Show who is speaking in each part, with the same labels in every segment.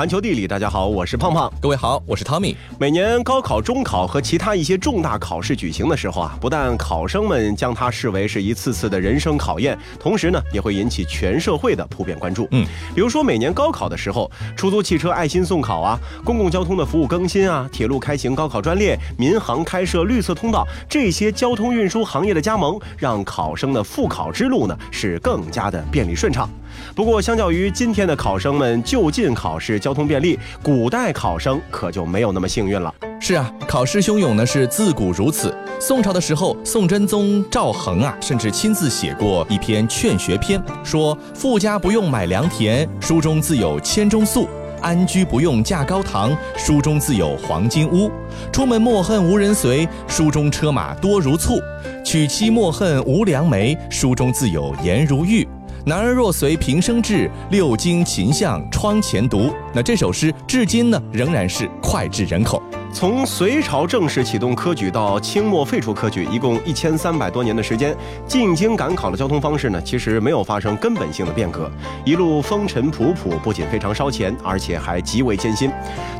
Speaker 1: 环球地理，大家好，我是胖胖。
Speaker 2: 各位好，我是 Tommy。
Speaker 1: 每年高考、中考和其他一些重大考试举行的时候啊，不但考生们将它视为是一次次的人生考验，同时呢，也会引起全社会的普遍关注。嗯，比如说每年高考的时候，出租汽车爱心送考啊，公共交通的服务更新啊，铁路开行高考专列，民航开设绿色通道，这些交通运输行业的加盟，让考生的复考之路呢是更加的便利顺畅。不过，相较于今天的考生们就近考试交通便利，古代考生可就没有那么幸运了。
Speaker 2: 是啊，考试汹涌呢是自古如此。宋朝的时候，宋真宗赵恒啊，甚至亲自写过一篇劝学篇，说：“富家不用买良田，书中自有千钟粟；安居不用架高堂，书中自有黄金屋；出门莫恨无人随，书中车马多如簇；娶妻莫恨无良媒，书中自有颜如玉。”男儿若随平生志，六经琴相窗前读。那这首诗至今呢，仍然是脍炙人口。
Speaker 1: 从隋朝正式启动科举到清末废除科举，一共一千三百多年的时间，进京赶考的交通方式呢，其实没有发生根本性的变革，一路风尘仆仆，不仅非常烧钱，而且还极为艰辛。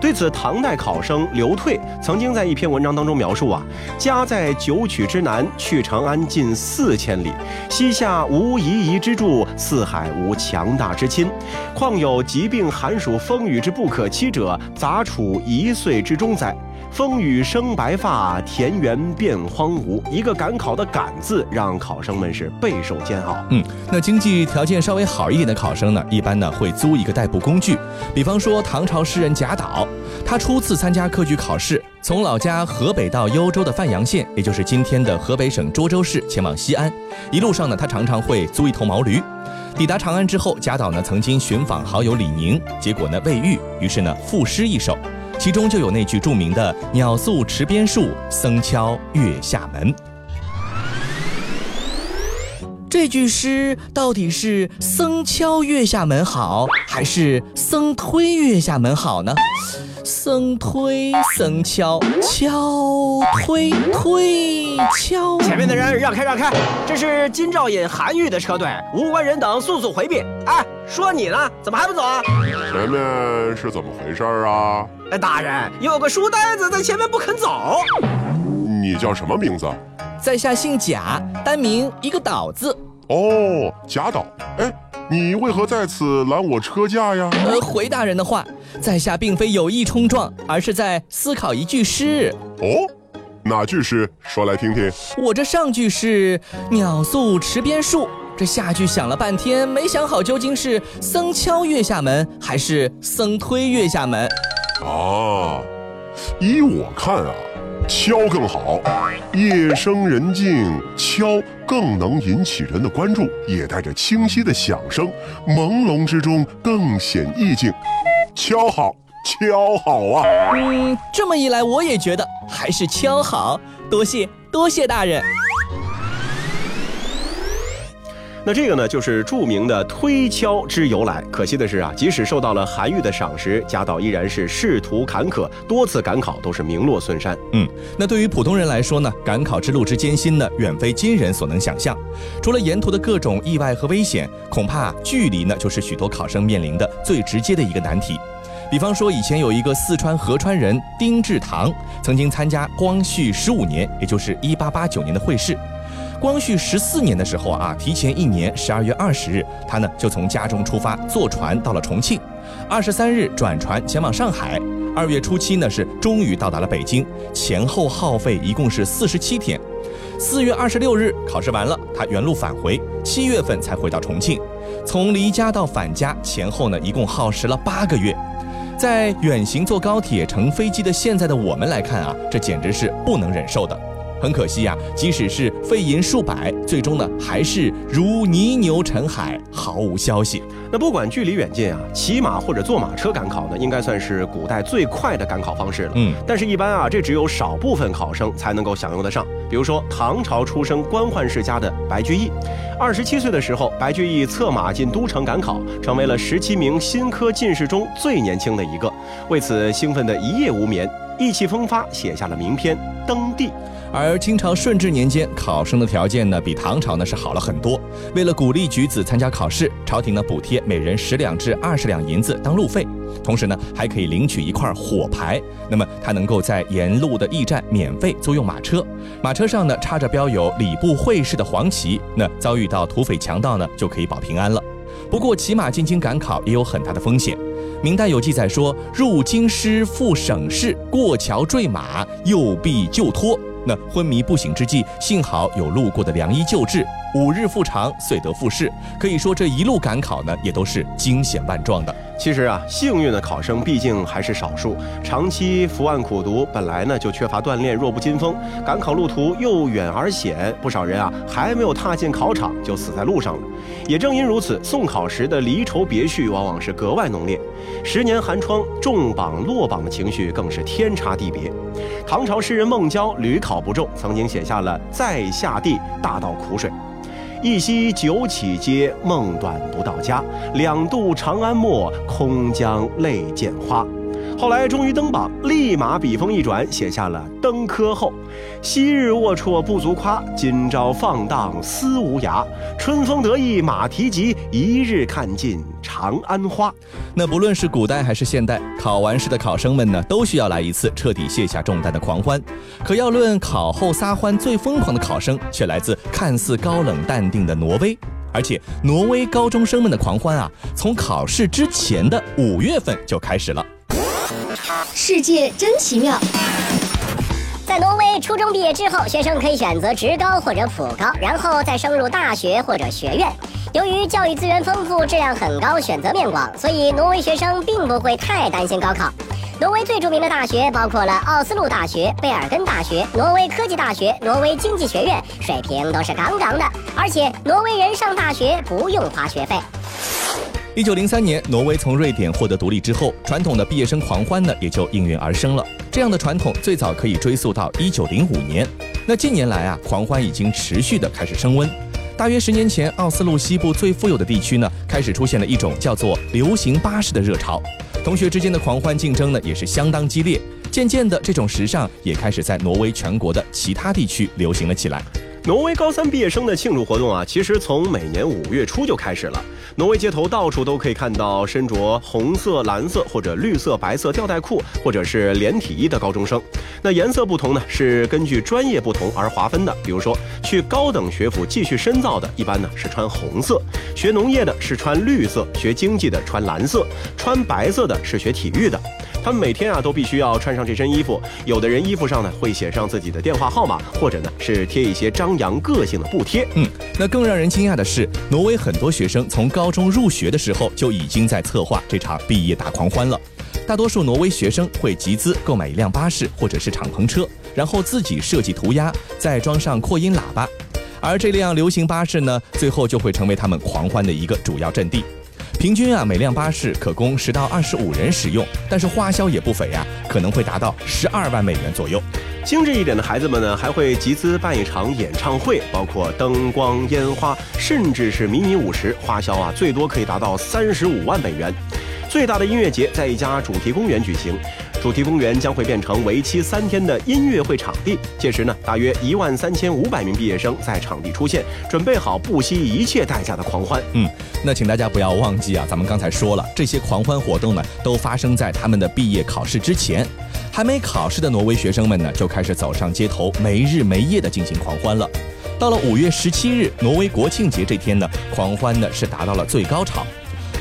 Speaker 1: 对此，唐代考生刘退曾经在一篇文章当中描述啊：“家在九曲之南，去长安近四千里，西夏无夷夷之助，四海无强大之亲，况有疾病寒暑风雨之不可期者，杂处一岁之中哉？”风雨生白发，田园变荒芜。一个赶考的“赶”字，让考生们是备受煎熬。
Speaker 2: 嗯，那经济条件稍微好一点的考生呢，一般呢会租一个代步工具。比方说唐朝诗人贾岛，他初次参加科举考试，从老家河北到幽州的范阳县，也就是今天的河北省涿州市，前往西安。一路上呢，他常常会租一头毛驴。抵达长安之后，贾岛呢曾经寻访好友李宁，结果呢未遇，于是呢赋诗一首。其中就有那句著名的“鸟宿池边树，僧敲月下门”。这句诗到底是“僧敲月下门”好，还是“僧推月下门”好呢？僧推，僧敲，敲推推敲。
Speaker 3: 前面的人让开让开，这是金兆尹韩愈的车队，无关人等速速回避。哎，说你呢，怎么还不走啊？
Speaker 4: 前面是怎么回事啊？
Speaker 3: 哎，大人，有个书呆子在前面不肯走。
Speaker 4: 你叫什么名字？
Speaker 2: 在下姓贾，单名一个岛字。
Speaker 4: 哦，贾岛。哎。你为何在此拦我车驾呀？
Speaker 2: 呃，回大人的话，在下并非有意冲撞，而是在思考一句诗。
Speaker 4: 哦，哪句诗？说来听听。
Speaker 2: 我这上句是“鸟宿池边树”，这下句想了半天，没想好究竟是“僧敲月下门”还是“僧推月下门”。
Speaker 4: 啊，依我看啊。敲更好，夜深人静，敲更能引起人的关注，也带着清晰的响声，朦胧之中更显意境。敲好，敲好啊！
Speaker 2: 嗯，这么一来，我也觉得还是敲好。多谢，多谢大人。
Speaker 1: 那这个呢，就是著名的推敲之由来。可惜的是啊，即使受到了韩愈的赏识，贾岛依然是仕途坎坷，多次赶考都是名落孙山。
Speaker 2: 嗯，那对于普通人来说呢，赶考之路之艰辛呢，远非今人所能想象。除了沿途的各种意外和危险，恐怕距离呢，就是许多考生面临的最直接的一个难题。比方说，以前有一个四川合川人丁志堂，曾经参加光绪十五年，也就是一八八九年的会试。光绪十四年的时候啊，提前一年，十二月二十日，他呢就从家中出发，坐船到了重庆，二十三日转船前往上海，二月初七呢是终于到达了北京，前后耗费一共是四十七天，四月二十六日考试完了，他原路返回，七月份才回到重庆，从离家到返家前后呢一共耗时了八个月，在远行坐高铁、乘飞机的现在的我们来看啊，这简直是不能忍受的。很可惜呀，即使是费银数百，最终呢还是如泥牛沉海，毫无消息。
Speaker 1: 那不管距离远近啊，骑马或者坐马车赶考呢，应该算是古代最快的赶考方式了。嗯，但是，一般啊，这只有少部分考生才能够享用得上。比如说，唐朝出生官宦世家的白居易，二十七岁的时候，白居易策马进都城赶考，成为了十七名新科进士中最年轻的一个。为此，兴奋的一夜无眠，意气风发，写下了名篇《登第》。
Speaker 2: 而清朝顺治年间，考生的条件呢比唐朝呢是好了很多。为了鼓励举子参加考试，朝廷呢补贴每人十两至二十两银子当路费，同时呢还可以领取一块火牌。那么他能够在沿路的驿站免费租用马车，马车上呢插着标有礼部会试的黄旗，那遭遇到土匪强盗呢就可以保平安了。不过骑马进京赶考也有很大的风险。明代有记载说，入京师赴省试，过桥坠马，右臂就脱。那昏迷不醒之际，幸好有路过的良医救治，五日复长，遂得复试。可以说这一路赶考呢，也都是惊险万状的。
Speaker 1: 其实啊，幸运的考生毕竟还是少数。长期伏案苦读，本来呢就缺乏锻炼，弱不禁风。赶考路途又远而险，不少人啊还没有踏进考场就死在路上了。也正因如此，送考时的离愁别绪往往是格外浓烈。十年寒窗，重榜落榜的情绪更是天差地别。唐朝诗人孟郊屡考不中，曾经写下了“在下地，大道苦水”。一夕九起街，梦短不到家。两度长安陌，空将泪溅花。后来终于登榜，立马笔锋一转，写下了《登科后》：昔日龌龊不足夸，今朝放荡思无涯。春风得意马蹄疾，一日看尽长安花。
Speaker 2: 那不论是古代还是现代，考完试的考生们呢，都需要来一次彻底卸下重担的狂欢。可要论考后撒欢最疯狂的考生，却来自看似高冷淡定的挪威。而且，挪威高中生们的狂欢啊，从考试之前的五月份就开始了。
Speaker 5: 世界真奇妙。
Speaker 6: 在挪威，初中毕业之后，学生可以选择职高或者普高，然后再升入大学或者学院。由于教育资源丰富、质量很高、选择面广，所以挪威学生并不会太担心高考。挪威最著名的大学包括了奥斯陆大学、贝尔根大学、挪威科技大学、挪威经济学院，水平都是杠杠的。而且，挪威人上大学不用花学费。
Speaker 2: 一九零三年，挪威从瑞典获得独立之后，传统的毕业生狂欢呢也就应运而生了。这样的传统最早可以追溯到一九零五年。那近年来啊，狂欢已经持续的开始升温。大约十年前，奥斯陆西部最富有的地区呢，开始出现了一种叫做流行巴士的热潮。同学之间的狂欢竞争呢，也是相当激烈。渐渐的，这种时尚也开始在挪威全国的其他地区流行了起来。
Speaker 1: 挪威高三毕业生的庆祝活动啊，其实从每年五月初就开始了。挪威街头到处都可以看到身着红色、蓝色或者绿色、白色吊带裤或者是连体衣的高中生。那颜色不同呢，是根据专业不同而划分的。比如说，去高等学府继续深造的，一般呢是穿红色；学农业的是穿绿色；学经济的穿蓝色；穿白色的是学体育的。他们每天啊都必须要穿上这身衣服。有的人衣服上呢会写上自己的电话号码，或者呢是贴一些张扬个性的布贴。
Speaker 2: 嗯，那更让人惊讶的是，挪威很多学生从高中入学的时候就已经在策划这场毕业大狂欢了。大多数挪威学生会集资购买一辆巴士或者是敞篷车，然后自己设计涂鸦，再装上扩音喇叭，而这辆流行巴士呢，最后就会成为他们狂欢的一个主要阵地。平均啊，每辆巴士可供十到二十五人使用，但是花销也不菲呀，可能会达到十二万美元左右。
Speaker 1: 精致一点的孩子们呢，还会集资办一场演唱会，包括灯光、烟花，甚至是迷你舞池，花销啊最多可以达到三十五万美元。最大的音乐节在一家主题公园举行。主题公园将会变成为期三天的音乐会场地，届时呢，大约一万三千五百名毕业生在场地出现，准备好不惜一切代价的狂欢。
Speaker 2: 嗯，那请大家不要忘记啊，咱们刚才说了，这些狂欢活动呢，都发生在他们的毕业考试之前。还没考试的挪威学生们呢，就开始走上街头，没日没夜的进行狂欢了。到了五月十七日，挪威国庆节这天呢，狂欢呢是达到了最高潮。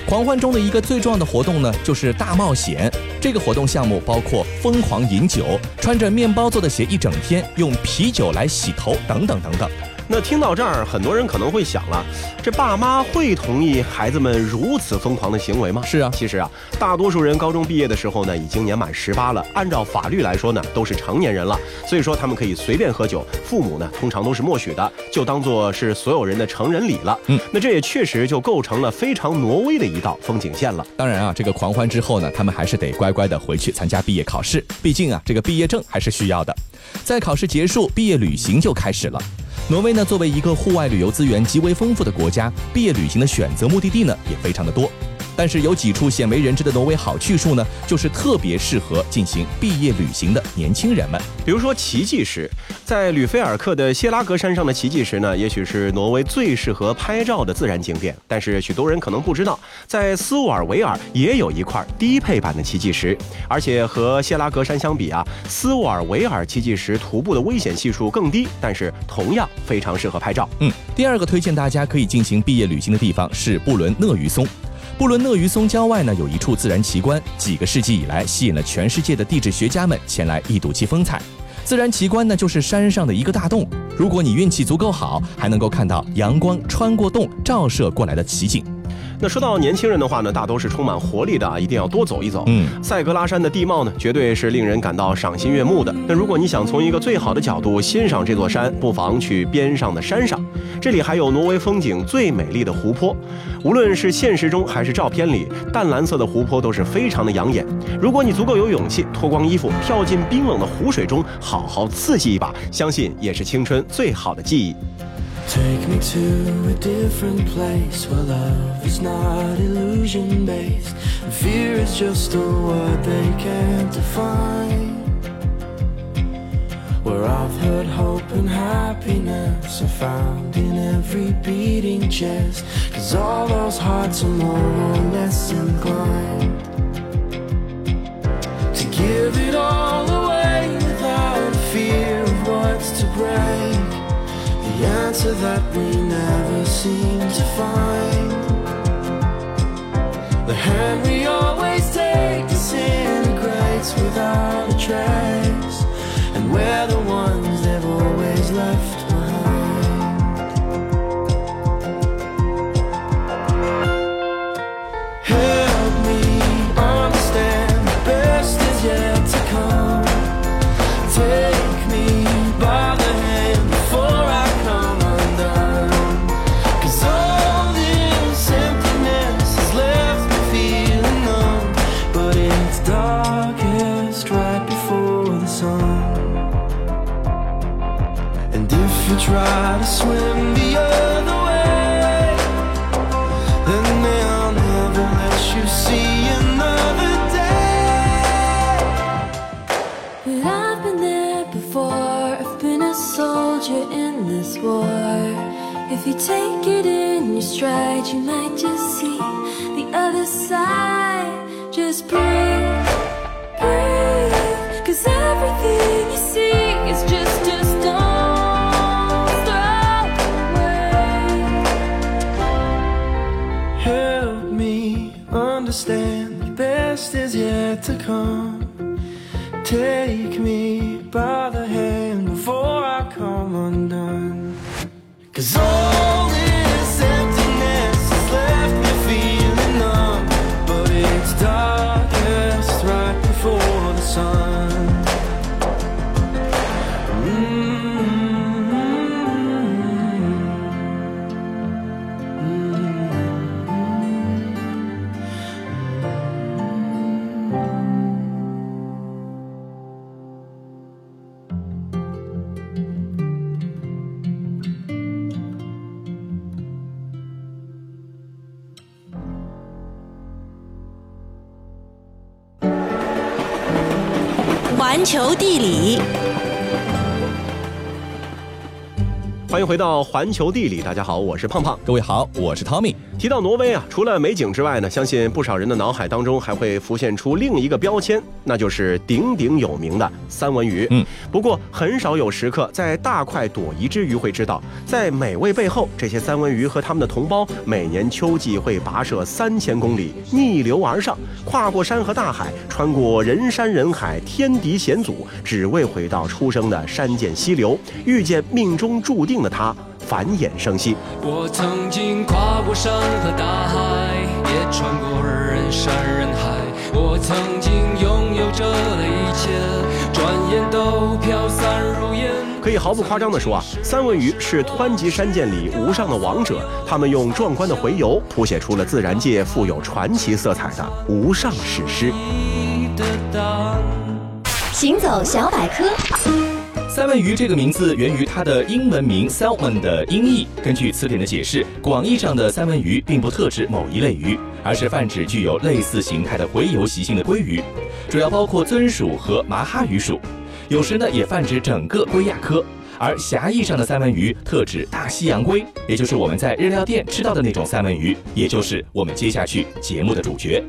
Speaker 2: 狂欢中的一个最重要的活动呢，就是大冒险。这个活动项目包括疯狂饮酒、穿着面包做的鞋一整天、用啤酒来洗头等等等等。
Speaker 1: 那听到这儿，很多人可能会想了，这爸妈会同意孩子们如此疯狂的行为吗？
Speaker 2: 是啊，
Speaker 1: 其实啊，大多数人高中毕业的时候呢，已经年满十八了，按照法律来说呢，都是成年人了，所以说他们可以随便喝酒，父母呢通常都是默许的，就当做是所有人的成人礼了。嗯，那这也确实就构成了非常挪威的一道风景线了。
Speaker 2: 当然啊，这个狂欢之后呢，他们还是得乖乖的回去参加毕业考试，毕竟啊，这个毕业证还是需要的。在考试结束，毕业旅行就开始了。挪威呢，作为一个户外旅游资源极为丰富的国家，毕业旅行的选择目的地呢也非常的多。但是有几处鲜为人知的挪威好去处呢，就是特别适合进行毕业旅行的年轻人们。
Speaker 1: 比如说奇迹石，在吕菲尔克的谢拉格山上的奇迹石呢，也许是挪威最适合拍照的自然景点。但是许多人可能不知道，在斯沃尔维尔也有一块低配版的奇迹石，而且和谢拉格山相比啊，斯沃尔维尔奇迹石徒步的危险系数更低，但是同样非常适合拍照。
Speaker 2: 嗯，第二个推荐大家可以进行毕业旅行的地方是布伦讷鱼松。布伦讷于松郊外呢有一处自然奇观，几个世纪以来吸引了全世界的地质学家们前来一睹其风采。自然奇观呢就是山上的一个大洞，如果你运气足够好，还能够看到阳光穿过洞照射过来的奇景。
Speaker 1: 那说到年轻人的话呢，大都是充满活力的啊，一定要多走一走。
Speaker 2: 嗯，
Speaker 1: 塞格拉山的地貌呢，绝对是令人感到赏心悦目的。那如果你想从一个最好的角度欣赏这座山，不妨去边上的山上，这里还有挪威风景最美丽的湖泊。无论是现实中还是照片里，淡蓝色的湖泊都是非常的养眼。如果你足够有勇气，脱光衣服跳进冰冷的湖水中，好好刺激一把，相信也是青春最好的记忆。
Speaker 7: Take me to a different place where love is not illusion based fear is just a word they can't define. Where I've heard hope and happiness are found in every beating chest. Cause all those hearts are more or less inclined to find. The hand And if you try to swim the other way, then they'll never let you see another day.
Speaker 8: But I've been there before. I've been a soldier in this war. If you take it in your stride, you might just see the other side. Just breathe, breathe. Cause everything
Speaker 7: understand the best is yet to come. Take me by the hand before I come undone. Cause all
Speaker 1: 回到环球地理，大家好，我是胖胖。
Speaker 2: 各位好，我是 Tommy。
Speaker 1: 提到挪威啊，除了美景之外呢，相信不少人的脑海当中还会浮现出另一个标签，那就是鼎鼎有名的三文鱼。
Speaker 2: 嗯，
Speaker 1: 不过很少有食客在大快朵颐之余会知道，在美味背后，这些三文鱼和他们的同胞每年秋季会跋涉三千公里，逆流而上，跨过山和大海，穿过人山人海、天敌险阻，只为回到出生的山涧溪流，遇见命中注定的他，繁衍生息。
Speaker 9: 我曾经跨过山和大海，也穿过人山人海。我曾经拥有着的一切，转眼都飘散如烟。
Speaker 1: 可以毫不夸张地说啊，三文鱼是湍急山涧里无上的王者，他们用壮观的洄游，谱写出了自然界富有传奇色彩的无上史诗。
Speaker 5: 行走小百科。
Speaker 2: 三文鱼这个名字源于它的英文名 salmon 的音译。根据词典的解释，广义上的三文鱼并不特指某一类鱼，而是泛指具有类似形态的洄游习性的鲑鱼，主要包括尊属和麻哈鱼属，有时呢也泛指整个龟亚科。而狭义上的三文鱼特指大西洋鲑，也就是我们在日料店吃到的那种三文鱼，也就是我们接下去节目的主角。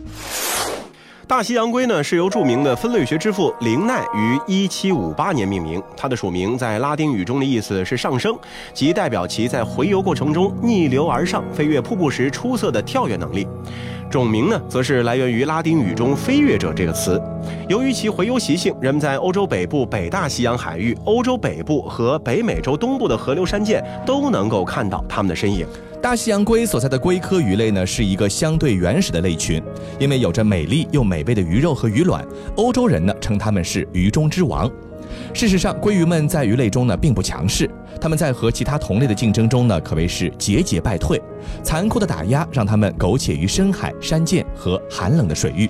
Speaker 1: 大西洋龟呢，是由著名的分类学之父林奈于1758年命名。它的属名在拉丁语中的意思是上升，即代表其在洄游过程中逆流而上、飞越瀑布时出色的跳跃能力。种名呢，则是来源于拉丁语中“飞跃者”这个词。由于其洄游习性，人们在欧洲北部北大西洋海域、欧洲北部和北美洲东部的河流山涧都能够看到它们的身影。
Speaker 2: 大西洋龟所在的龟科鱼类呢，是一个相对原始的类群，因为有着美丽又美味的鱼肉和鱼卵，欧洲人呢称它们是鱼中之王。事实上，鲑鱼们在鱼类中呢并不强势，它们在和其他同类的竞争中呢可谓是节节败退，残酷的打压让它们苟且于深海、山涧和寒冷的水域。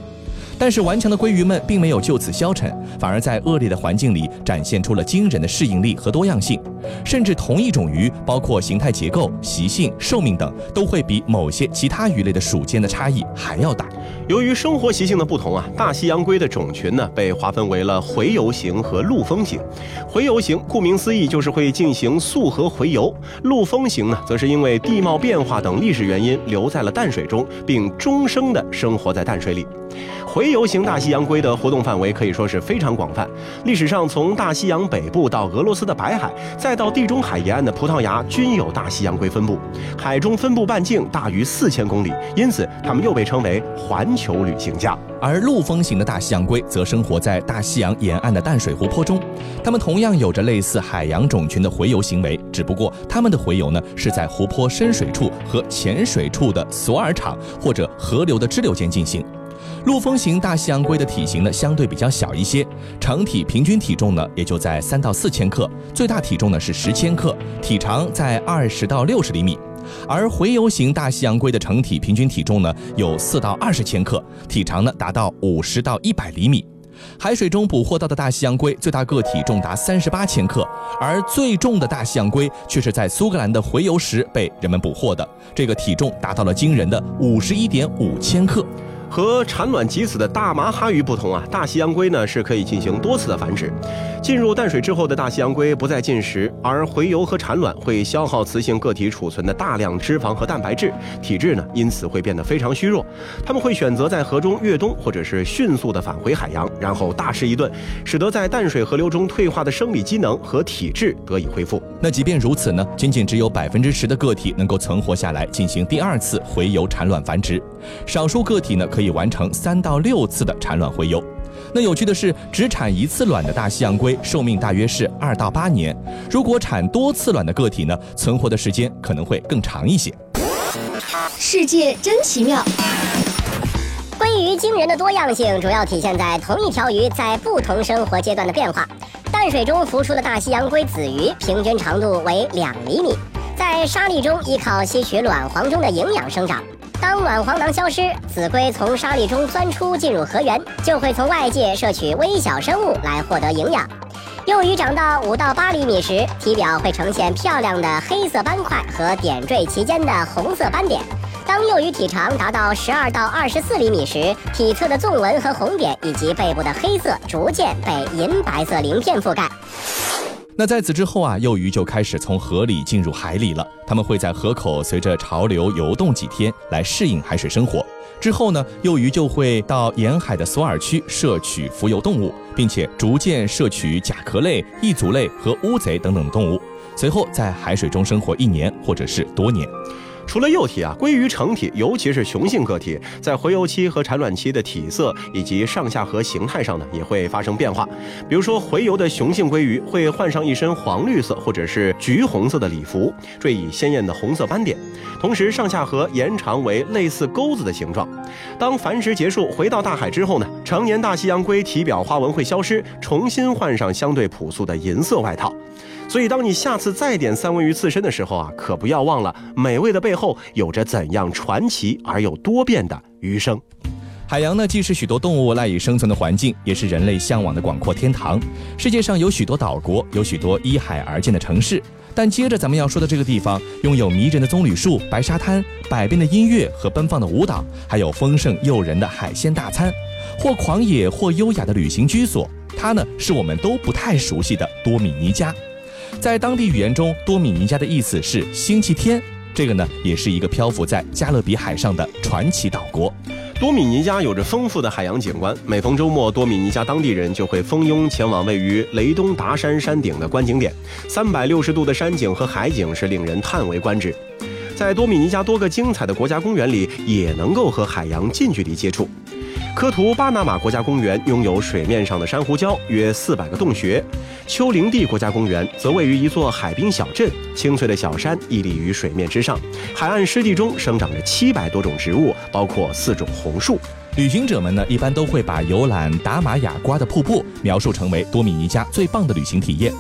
Speaker 2: 但是顽强的鲑鱼们并没有就此消沉，反而在恶劣的环境里展现出了惊人的适应力和多样性。甚至同一种鱼，包括形态结构、习性、寿命等，都会比某些其他鱼类的属间的差异还要大。
Speaker 1: 由于生活习性的不同啊，大西洋龟的种群呢被划分为了洄游型和陆风型。洄游型顾名思义就是会进行溯河洄游，陆风型呢则是因为地貌变化等历史原因留在了淡水中，并终生的生活在淡水里。洄游型大西洋龟的活动范围可以说是非常广泛。历史上，从大西洋北部到俄罗斯的白海，再到地中海沿岸的葡萄牙，均有大西洋龟分布。海中分布半径大于四千公里，因此它们又被称为环球旅行家。
Speaker 2: 而陆风型的大西洋龟则生活在大西洋沿岸的淡水湖泊中，它们同样有着类似海洋种群的洄游行为，只不过它们的洄游呢是在湖泊深水处和浅水处的索尔场或者河流的支流间进行。陆风型大西洋龟的体型呢相对比较小一些，成体平均体重呢也就在三到四千克，最大体重呢是十千克，体长在二十到六十厘米。而洄游型大西洋龟的成体平均体重呢有四到二十千克，体长呢达到五十到一百厘米。海水中捕获到的大西洋龟最大个体重达三十八千克，而最重的大西洋龟却是在苏格兰的洄游时被人们捕获的，这个体重达到了惊人的五十一点五千克。
Speaker 1: 和产卵及子的大麻哈鱼不同啊，大西洋龟呢是可以进行多次的繁殖。进入淡水之后的大西洋龟不再进食，而洄游和产卵会消耗雌性个体储存的大量脂肪和蛋白质，体质呢因此会变得非常虚弱。它们会选择在河中越冬，或者是迅速的返回海洋，然后大吃一顿，使得在淡水河流中退化的生理机能和体质得以恢复。
Speaker 2: 那即便如此呢，仅仅只有百分之十的个体能够存活下来进行第二次洄游产卵繁殖，少数个体呢可可以完成三到六次的产卵洄游。那有趣的是，只产一次卵的大西洋龟寿命大约是二到八年，如果产多次卵的个体呢，存活的时间可能会更长一些。
Speaker 5: 世界真奇妙。
Speaker 6: 鲑鱼惊人的多样性，主要体现在同一条鱼在不同生活阶段的变化。淡水中孵出的大西洋龟子鱼平均长度为两厘米，在沙砾中依靠吸取卵黄中的营养生长。当卵黄囊消失，子龟从沙砾中钻出进入河源，就会从外界摄取微小生物来获得营养。幼鱼长到五到八厘米时，体表会呈现漂亮的黑色斑块和点缀其间的红色斑点。当幼鱼体长达到十二到二十四厘米时，体侧的纵纹和红点以及背部的黑色逐渐被银白色鳞片覆盖。
Speaker 2: 那在此之后啊，幼鱼就开始从河里进入海里了。它们会在河口随着潮流游动几天，来适应海水生活。之后呢，幼鱼就会到沿海的索尔区摄取浮游动物，并且逐渐摄取甲壳类、异足类和乌贼等等动物。随后在海水中生活一年或者是多年。
Speaker 1: 除了幼体啊，鲑鱼成体，尤其是雄性个体，在洄游期和产卵期的体色以及上下颌形态上呢，也会发生变化。比如说，洄游的雄性鲑鱼会换上一身黄绿色或者是橘红色的礼服，缀以鲜艳的红色斑点，同时上下颌延长为类似钩子的形状。当繁殖结束回到大海之后呢，成年大西洋鲑体表花纹会消失，重新换上相对朴素的银色外套。所以，当你下次再点三文鱼刺身的时候啊，可不要忘了美味的背后有着怎样传奇而又多变的鱼生。
Speaker 2: 海洋呢，既是许多动物赖以生存的环境，也是人类向往的广阔天堂。世界上有许多岛国，有许多依海而建的城市。但接着咱们要说的这个地方，拥有迷人的棕榈树、白沙滩、百变的音乐和奔放的舞蹈，还有丰盛诱人的海鲜大餐，或狂野或优雅的旅行居所。它呢，是我们都不太熟悉的多米尼加。在当地语言中，多米尼加的意思是星期天。这个呢，也是一个漂浮在加勒比海上的传奇岛国。
Speaker 1: 多米尼加有着丰富的海洋景观，每逢周末，多米尼加当地人就会蜂拥前往位于雷东达山山顶的观景点。三百六十度的山景和海景是令人叹为观止。在多米尼加多个精彩的国家公园里，也能够和海洋近距离接触。科图巴拿马国家公园拥有水面上的珊瑚礁约四百个洞穴，丘陵地国家公园则位于一座海滨小镇，青翠的小山屹立于水面之上，海岸湿地中生长着七百多种植物，包括四种红树。
Speaker 2: 旅行者们呢，一般都会把游览达玛雅瓜的瀑布描述成为多米尼加最棒的旅行体验。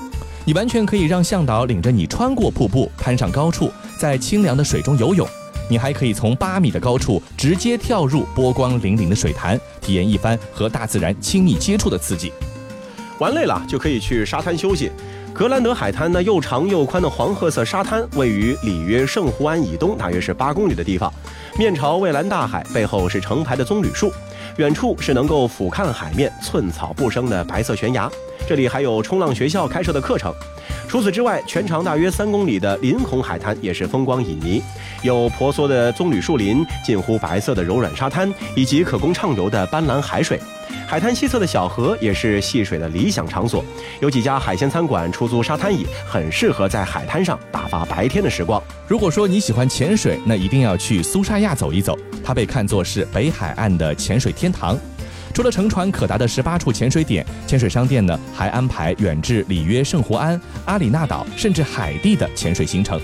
Speaker 2: 你完全可以让向导领着你穿过瀑布，攀上高处，在清凉的水中游泳。你还可以从八米的高处直接跳入波光粼粼的水潭，体验一番和大自然亲密接触的刺激。
Speaker 1: 玩累了就可以去沙滩休息。格兰德海滩呢，又长又宽的黄褐色沙滩位于里约圣胡安以东，大约是八公里的地方，面朝蔚蓝大海，背后是成排的棕榈树，远处是能够俯瞰海面、寸草不生的白色悬崖。这里还有冲浪学校开设的课程。除此之外，全长大约三公里的林孔海滩也是风光旖旎，有婆娑的棕榈树林、近乎白色的柔软沙滩，以及可供畅游的斑斓海水。海滩西侧的小河也是戏水的理想场所，有几家海鲜餐馆出租沙滩椅，很适合在海滩上打发白天的时光。
Speaker 2: 如果说你喜欢潜水，那一定要去苏沙亚走一走，它被看作是北海岸的潜水天堂。除了乘船可达的十八处潜水点，潜水商店呢还安排远至里约圣胡安、阿里纳岛甚至海地的潜水行程。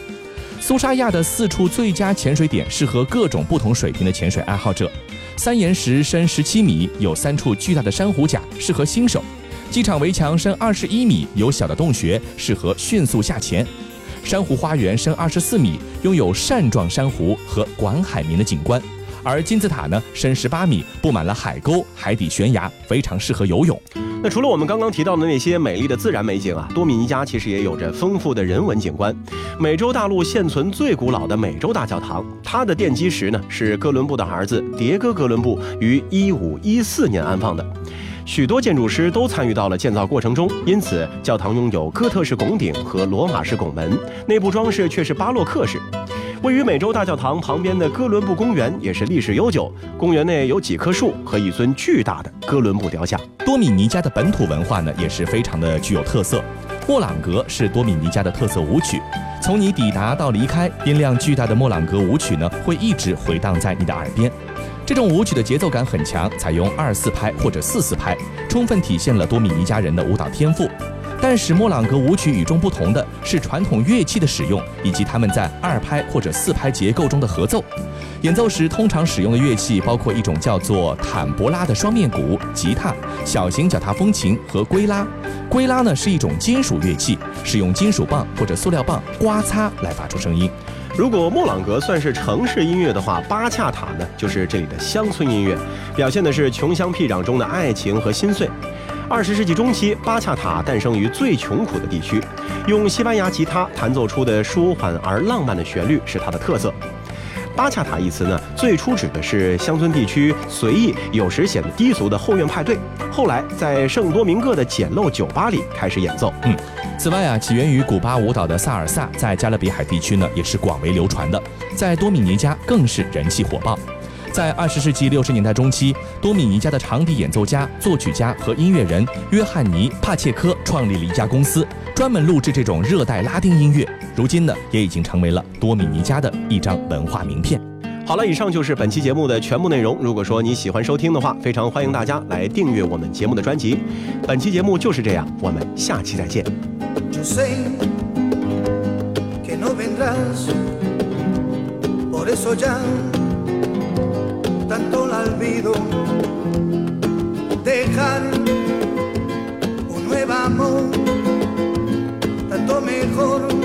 Speaker 2: 苏沙亚的四处最佳潜水点适合各种不同水平的潜水爱好者。三岩石深十七米，有三处巨大的珊瑚甲，适合新手。机场围墙深二十一米，有小的洞穴，适合迅速下潜。珊瑚花园深二十四米，拥有扇状珊瑚和管海绵的景观。而金字塔呢，深十八米，布满了海沟、海底悬崖，非常适合游泳。
Speaker 1: 那除了我们刚刚提到的那些美丽的自然美景啊，多米尼加其实也有着丰富的人文景观。美洲大陆现存最古老的美洲大教堂，它的奠基石呢是哥伦布的儿子迭戈·哥伦布于一五一四年安放的。许多建筑师都参与到了建造过程中，因此教堂拥有哥特式拱顶和罗马式拱门，内部装饰却是巴洛克式。位于美洲大教堂旁边的哥伦布公园也是历史悠久。公园内有几棵树和一尊巨大的哥伦布雕像。
Speaker 2: 多米尼加的本土文化呢，也是非常的具有特色。莫朗格是多米尼加的特色舞曲，从你抵达到离开，音量巨大的莫朗格舞曲呢，会一直回荡在你的耳边。这种舞曲的节奏感很强，采用二四拍或者四四拍，充分体现了多米尼加人的舞蹈天赋。但使莫朗格舞曲与众不同的是传统乐器的使用，以及他们在二拍或者四拍结构中的合奏。演奏时通常使用的乐器包括一种叫做坦博拉的双面鼓、吉他、小型脚踏风琴和龟拉。龟拉呢是一种金属乐器，使用金属棒或者塑料棒刮擦来发出声音。
Speaker 1: 如果莫朗格算是城市音乐的话，巴恰塔呢就是这里的乡村音乐，表现的是穷乡僻壤中的爱情和心碎。二十世纪中期，巴恰塔诞生于最穷苦的地区，用西班牙吉他弹奏出的舒缓而浪漫的旋律是它的特色。巴恰塔一词呢，最初指的是乡村地区随意、有时显得低俗的后院派对，后来在圣多明各的简陋酒吧里开始演奏。
Speaker 2: 嗯，此外啊，起源于古巴舞蹈的萨尔萨，在加勒比海地区呢也是广为流传的，在多米尼加更是人气火爆。在二十世纪六十年代中期，多米尼加的长笛演奏家、作曲家和音乐人约翰尼·帕切科创立了一家公司，专门录制这种热带拉丁音乐。如今呢，也已经成为了多米尼加的一张文化名片。
Speaker 1: 好了，以上就是本期节目的全部内容。如果说你喜欢收听的话，非常欢迎大家来订阅我们节目的专辑。本期节目就是这样，我们下期再见。
Speaker 10: Olvido, dejar un nuevo amor, tanto mejor,